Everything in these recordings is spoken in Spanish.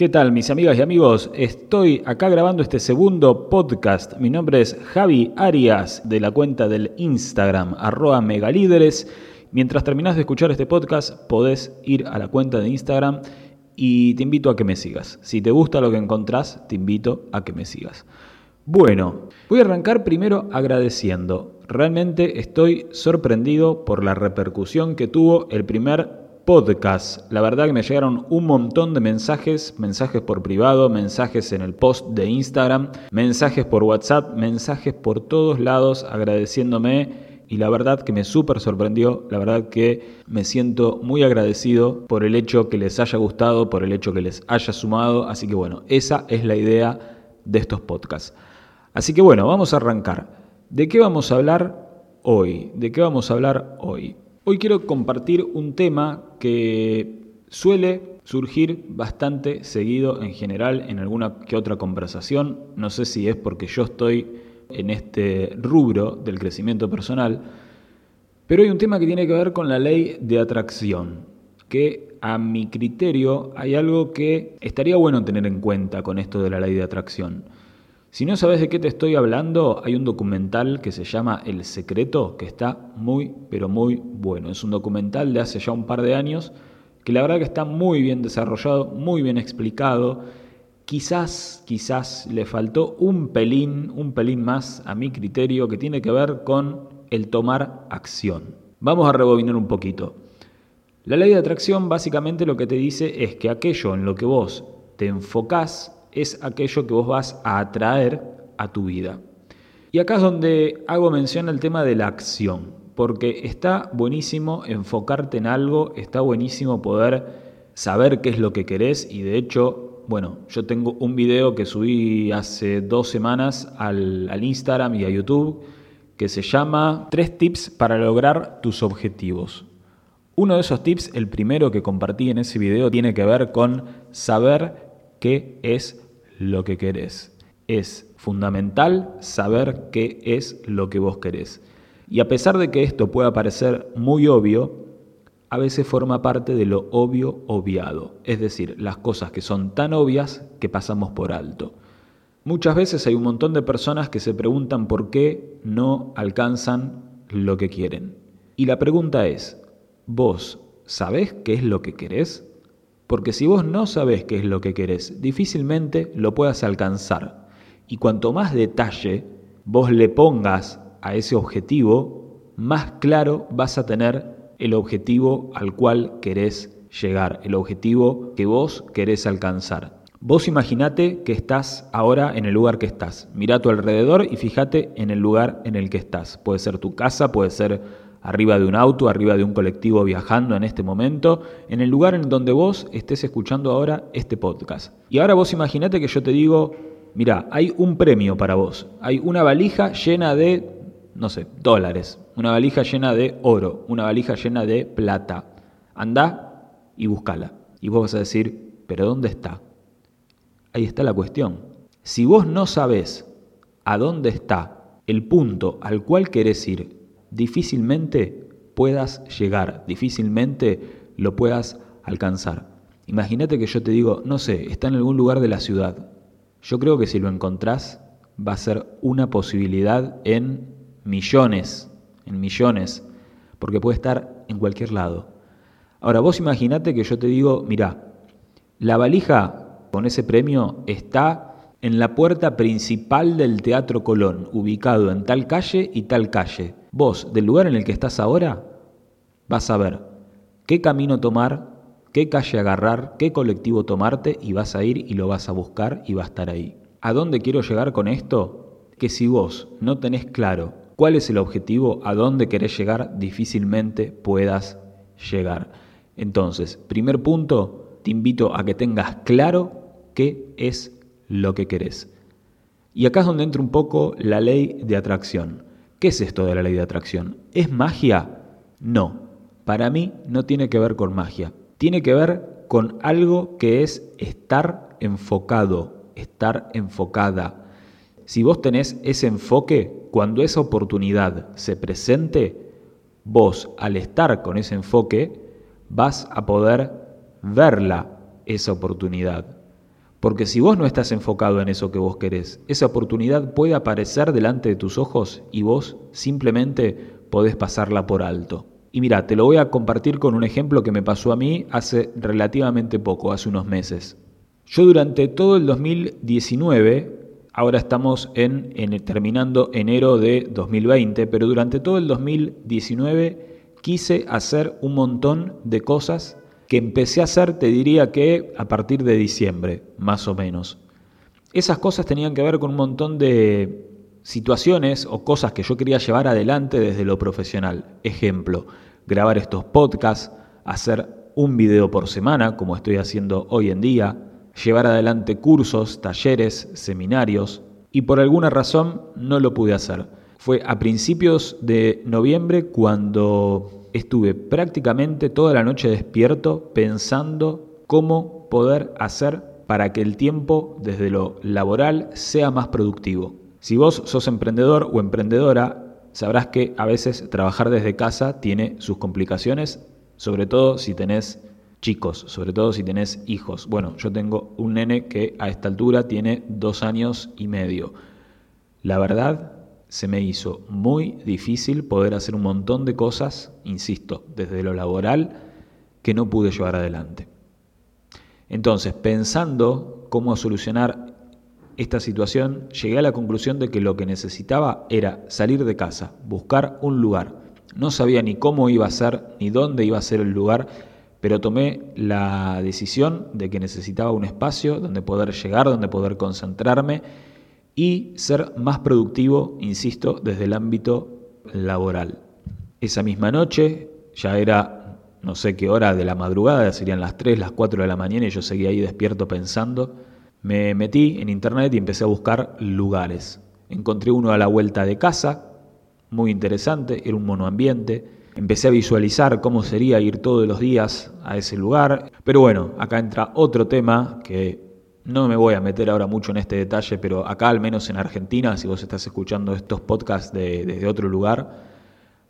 ¿Qué tal mis amigas y amigos? Estoy acá grabando este segundo podcast. Mi nombre es Javi Arias de la cuenta del Instagram arroba megalíderes. Mientras terminás de escuchar este podcast podés ir a la cuenta de Instagram y te invito a que me sigas. Si te gusta lo que encontrás, te invito a que me sigas. Bueno, voy a arrancar primero agradeciendo. Realmente estoy sorprendido por la repercusión que tuvo el primer podcast. La verdad que me llegaron un montón de mensajes, mensajes por privado, mensajes en el post de Instagram, mensajes por WhatsApp, mensajes por todos lados agradeciéndome y la verdad que me súper sorprendió, la verdad que me siento muy agradecido por el hecho que les haya gustado, por el hecho que les haya sumado, así que bueno, esa es la idea de estos podcasts. Así que bueno, vamos a arrancar. ¿De qué vamos a hablar hoy? ¿De qué vamos a hablar hoy? Hoy quiero compartir un tema que suele surgir bastante seguido en general en alguna que otra conversación. No sé si es porque yo estoy en este rubro del crecimiento personal, pero hay un tema que tiene que ver con la ley de atracción, que a mi criterio hay algo que estaría bueno tener en cuenta con esto de la ley de atracción. Si no sabes de qué te estoy hablando, hay un documental que se llama El Secreto, que está muy, pero muy bueno. Es un documental de hace ya un par de años, que la verdad que está muy bien desarrollado, muy bien explicado. Quizás, quizás le faltó un pelín, un pelín más a mi criterio, que tiene que ver con el tomar acción. Vamos a rebobinar un poquito. La ley de atracción básicamente lo que te dice es que aquello en lo que vos te enfocás es aquello que vos vas a atraer a tu vida. Y acá es donde hago mención al tema de la acción, porque está buenísimo enfocarte en algo, está buenísimo poder saber qué es lo que querés y de hecho, bueno, yo tengo un video que subí hace dos semanas al, al Instagram y a YouTube que se llama Tres tips para lograr tus objetivos. Uno de esos tips, el primero que compartí en ese video, tiene que ver con saber qué es lo que querés. Es fundamental saber qué es lo que vos querés. Y a pesar de que esto pueda parecer muy obvio, a veces forma parte de lo obvio obviado, es decir, las cosas que son tan obvias que pasamos por alto. Muchas veces hay un montón de personas que se preguntan por qué no alcanzan lo que quieren. Y la pregunta es, ¿vos sabés qué es lo que querés? Porque si vos no sabés qué es lo que querés, difícilmente lo puedas alcanzar. Y cuanto más detalle vos le pongas a ese objetivo, más claro vas a tener el objetivo al cual querés llegar, el objetivo que vos querés alcanzar. Vos imaginate que estás ahora en el lugar que estás. Mira a tu alrededor y fíjate en el lugar en el que estás. Puede ser tu casa, puede ser arriba de un auto, arriba de un colectivo viajando en este momento, en el lugar en donde vos estés escuchando ahora este podcast. Y ahora vos imaginate que yo te digo, mira, hay un premio para vos, hay una valija llena de, no sé, dólares, una valija llena de oro, una valija llena de plata. Anda y búscala. Y vos vas a decir, pero ¿dónde está? Ahí está la cuestión. Si vos no sabés a dónde está el punto al cual querés ir, difícilmente puedas llegar, difícilmente lo puedas alcanzar. Imagínate que yo te digo, no sé, está en algún lugar de la ciudad. Yo creo que si lo encontrás va a ser una posibilidad en millones, en millones, porque puede estar en cualquier lado. Ahora, vos imaginate que yo te digo, mira, la valija con ese premio está en la puerta principal del Teatro Colón, ubicado en tal calle y tal calle. Vos, del lugar en el que estás ahora, vas a ver qué camino tomar, qué calle agarrar, qué colectivo tomarte y vas a ir y lo vas a buscar y va a estar ahí. ¿A dónde quiero llegar con esto? Que si vos no tenés claro cuál es el objetivo, a dónde querés llegar, difícilmente puedas llegar. Entonces, primer punto, te invito a que tengas claro qué es lo que querés. Y acá es donde entra un poco la ley de atracción. ¿Qué es esto de la ley de atracción? ¿Es magia? No. Para mí no tiene que ver con magia. Tiene que ver con algo que es estar enfocado, estar enfocada. Si vos tenés ese enfoque, cuando esa oportunidad se presente, vos al estar con ese enfoque vas a poder verla, esa oportunidad. Porque si vos no estás enfocado en eso que vos querés, esa oportunidad puede aparecer delante de tus ojos y vos simplemente podés pasarla por alto. Y mira, te lo voy a compartir con un ejemplo que me pasó a mí hace relativamente poco, hace unos meses. Yo durante todo el 2019, ahora estamos en, terminando enero de 2020, pero durante todo el 2019 quise hacer un montón de cosas que empecé a hacer, te diría que a partir de diciembre, más o menos. Esas cosas tenían que ver con un montón de situaciones o cosas que yo quería llevar adelante desde lo profesional. Ejemplo, grabar estos podcasts, hacer un video por semana, como estoy haciendo hoy en día, llevar adelante cursos, talleres, seminarios, y por alguna razón no lo pude hacer. Fue a principios de noviembre cuando estuve prácticamente toda la noche despierto pensando cómo poder hacer para que el tiempo desde lo laboral sea más productivo. Si vos sos emprendedor o emprendedora, sabrás que a veces trabajar desde casa tiene sus complicaciones, sobre todo si tenés chicos, sobre todo si tenés hijos. Bueno, yo tengo un nene que a esta altura tiene dos años y medio. La verdad se me hizo muy difícil poder hacer un montón de cosas, insisto, desde lo laboral, que no pude llevar adelante. Entonces, pensando cómo solucionar esta situación, llegué a la conclusión de que lo que necesitaba era salir de casa, buscar un lugar. No sabía ni cómo iba a ser, ni dónde iba a ser el lugar, pero tomé la decisión de que necesitaba un espacio donde poder llegar, donde poder concentrarme y ser más productivo, insisto, desde el ámbito laboral. Esa misma noche, ya era no sé qué hora de la madrugada, serían las 3, las 4 de la mañana y yo seguía ahí despierto pensando, me metí en internet y empecé a buscar lugares. Encontré uno a la vuelta de casa, muy interesante, era un monoambiente. Empecé a visualizar cómo sería ir todos los días a ese lugar. Pero bueno, acá entra otro tema que no me voy a meter ahora mucho en este detalle, pero acá al menos en Argentina, si vos estás escuchando estos podcasts desde otro lugar,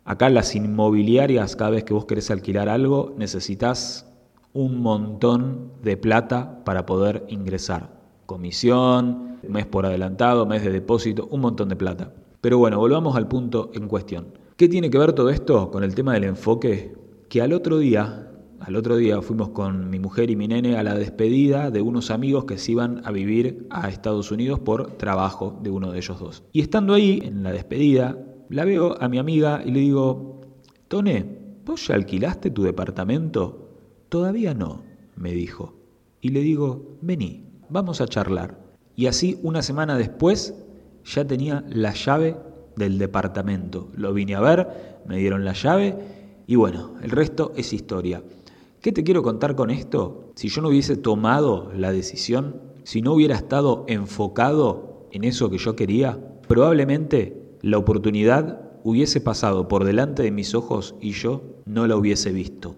acá las inmobiliarias, cada vez que vos querés alquilar algo, necesitas un montón de plata para poder ingresar. Comisión, mes por adelantado, mes de depósito, un montón de plata. Pero bueno, volvamos al punto en cuestión. ¿Qué tiene que ver todo esto con el tema del enfoque? Que al otro día al otro día fuimos con mi mujer y mi nene a la despedida de unos amigos que se iban a vivir a Estados Unidos por trabajo de uno de ellos dos. Y estando ahí, en la despedida, la veo a mi amiga y le digo, Tone, ¿vos ya alquilaste tu departamento? Todavía no, me dijo. Y le digo, vení, vamos a charlar. Y así una semana después ya tenía la llave del departamento. Lo vine a ver, me dieron la llave y bueno, el resto es historia. ¿Qué te quiero contar con esto? Si yo no hubiese tomado la decisión, si no hubiera estado enfocado en eso que yo quería, probablemente la oportunidad hubiese pasado por delante de mis ojos y yo no la hubiese visto.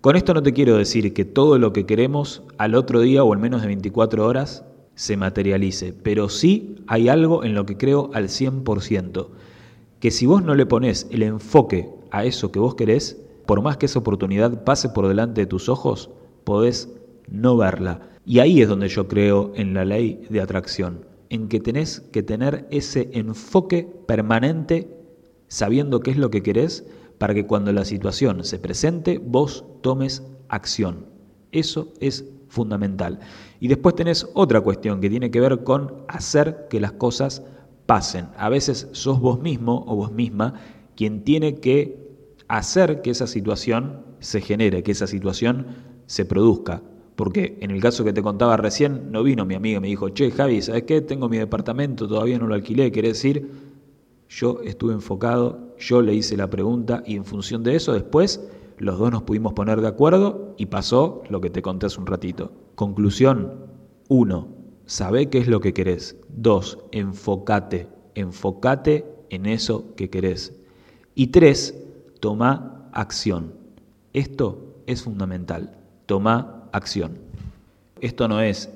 Con esto no te quiero decir que todo lo que queremos al otro día o en menos de 24 horas se materialice, pero sí hay algo en lo que creo al 100%, que si vos no le pones el enfoque a eso que vos querés, por más que esa oportunidad pase por delante de tus ojos, podés no verla. Y ahí es donde yo creo en la ley de atracción, en que tenés que tener ese enfoque permanente sabiendo qué es lo que querés para que cuando la situación se presente vos tomes acción. Eso es fundamental. Y después tenés otra cuestión que tiene que ver con hacer que las cosas pasen. A veces sos vos mismo o vos misma quien tiene que hacer que esa situación se genere, que esa situación se produzca. Porque en el caso que te contaba recién, no vino mi amiga y me dijo, che, Javi, ¿sabes qué? Tengo mi departamento, todavía no lo alquilé. Quiere decir, yo estuve enfocado, yo le hice la pregunta y en función de eso después los dos nos pudimos poner de acuerdo y pasó lo que te conté hace un ratito. Conclusión, uno, sabe qué es lo que querés. Dos, enfocate, enfocate en eso que querés. Y tres, toma acción. Esto es fundamental, toma acción. Esto no es,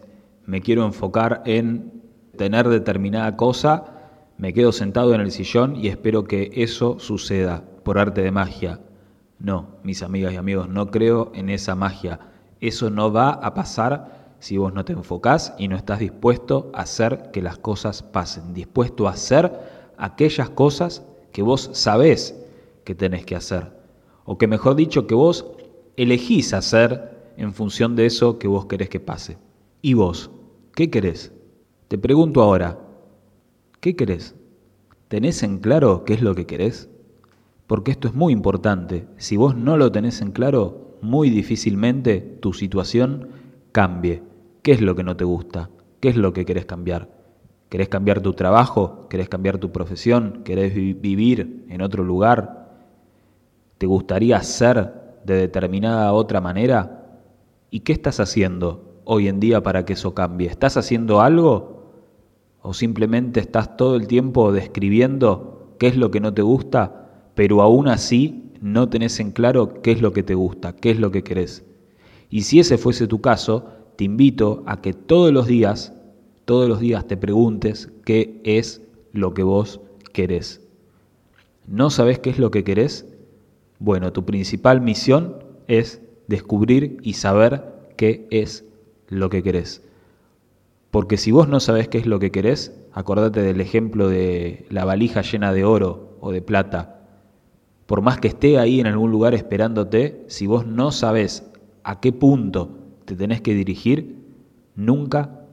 me quiero enfocar en tener determinada cosa, me quedo sentado en el sillón y espero que eso suceda por arte de magia. No, mis amigas y amigos, no creo en esa magia. Eso no va a pasar si vos no te enfocás y no estás dispuesto a hacer que las cosas pasen, dispuesto a hacer aquellas cosas que vos sabés que tenés que hacer, o que mejor dicho, que vos elegís hacer en función de eso que vos querés que pase. ¿Y vos? ¿Qué querés? Te pregunto ahora, ¿qué querés? ¿Tenés en claro qué es lo que querés? Porque esto es muy importante. Si vos no lo tenés en claro, muy difícilmente tu situación cambie. ¿Qué es lo que no te gusta? ¿Qué es lo que querés cambiar? ¿Querés cambiar tu trabajo? ¿Querés cambiar tu profesión? ¿Querés vivir en otro lugar? ¿Te gustaría ser de determinada otra manera? ¿Y qué estás haciendo hoy en día para que eso cambie? ¿Estás haciendo algo? ¿O simplemente estás todo el tiempo describiendo qué es lo que no te gusta pero aún así no tenés en claro qué es lo que te gusta, qué es lo que querés. Y si ese fuese tu caso, te invito a que todos los días, todos los días te preguntes qué es lo que vos querés. ¿No sabés qué es lo que querés? Bueno, tu principal misión es descubrir y saber qué es lo que querés. Porque si vos no sabés qué es lo que querés, acordate del ejemplo de la valija llena de oro o de plata por más que esté ahí en algún lugar esperándote, si vos no sabés a qué punto te tenés que dirigir, nunca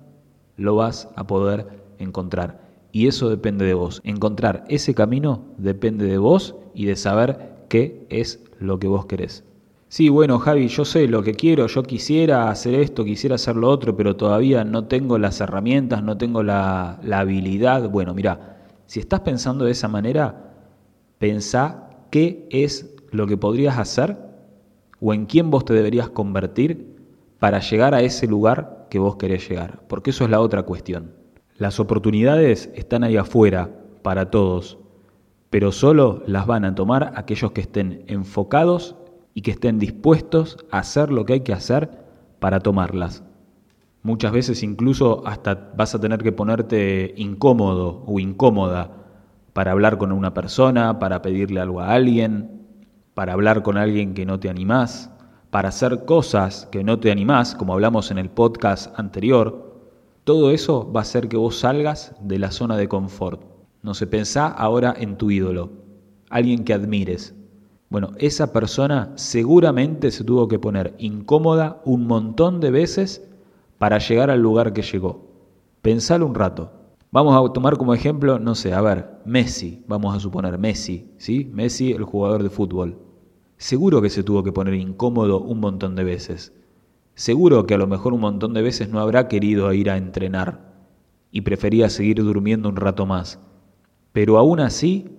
lo vas a poder encontrar. Y eso depende de vos. Encontrar ese camino depende de vos y de saber qué es lo que vos querés. Sí, bueno, Javi, yo sé lo que quiero, yo quisiera hacer esto, quisiera hacer lo otro, pero todavía no tengo las herramientas, no tengo la, habilidad. Bueno, mira, si estás pensando de esa manera, pensá qué es lo que podrías hacer o en quién vos te deberías convertir para llegar a ese lugar que vos querés llegar. Porque eso es la otra cuestión. Las oportunidades están ahí afuera para todos, pero solo las van a tomar aquellos que estén enfocados y que estén dispuestos a hacer lo que hay que hacer para tomarlas. Muchas veces incluso hasta vas a tener que ponerte incómodo o incómoda para hablar con una persona, para pedirle algo a alguien, para hablar con alguien que no te animás, para hacer cosas que no te animás, como hablamos en el podcast anterior, todo eso va a hacer que vos salgas de la zona de confort. No se pensá ahora en tu ídolo, alguien que admires. Bueno, esa persona seguramente se tuvo que poner incómoda un montón de veces para llegar al lugar que llegó. Pensalo un rato. Vamos a tomar como ejemplo, no sé, a ver, Messi, vamos a suponer Messi, ¿sí? Messi, el jugador de fútbol. Seguro que se tuvo que poner incómodo un montón de veces. Seguro que a lo mejor un montón de veces no habrá querido ir a entrenar y prefería seguir durmiendo un rato más. Pero aún así,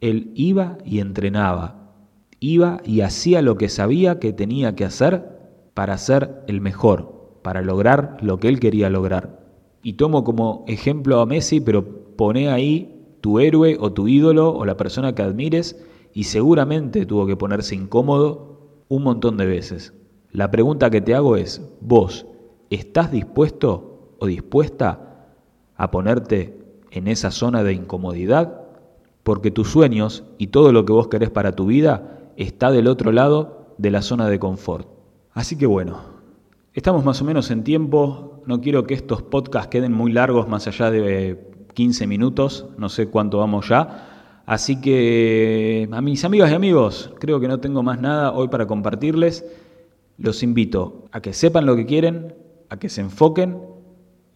él iba y entrenaba. Iba y hacía lo que sabía que tenía que hacer para ser el mejor, para lograr lo que él quería lograr y tomo como ejemplo a Messi, pero pone ahí tu héroe o tu ídolo o la persona que admires y seguramente tuvo que ponerse incómodo un montón de veces. La pregunta que te hago es, vos, ¿estás dispuesto o dispuesta a ponerte en esa zona de incomodidad? Porque tus sueños y todo lo que vos querés para tu vida está del otro lado de la zona de confort. Así que bueno, estamos más o menos en tiempo, no quiero que estos podcasts queden muy largos, más allá de 15 minutos, no sé cuánto vamos ya. Así que a mis amigas y amigos, creo que no tengo más nada hoy para compartirles. Los invito a que sepan lo que quieren, a que se enfoquen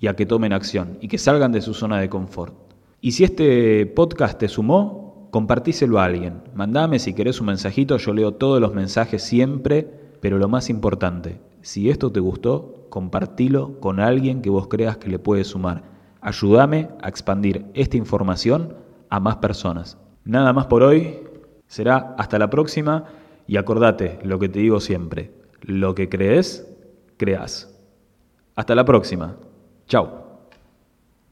y a que tomen acción y que salgan de su zona de confort. Y si este podcast te sumó, compartíselo a alguien. Mandame si querés un mensajito, yo leo todos los mensajes siempre, pero lo más importante, si esto te gustó, compartilo con alguien que vos creas que le puede sumar. Ayúdame a expandir esta información a más personas. Nada más por hoy, será hasta la próxima y acordate lo que te digo siempre, lo que crees, creas. Hasta la próxima. Chao.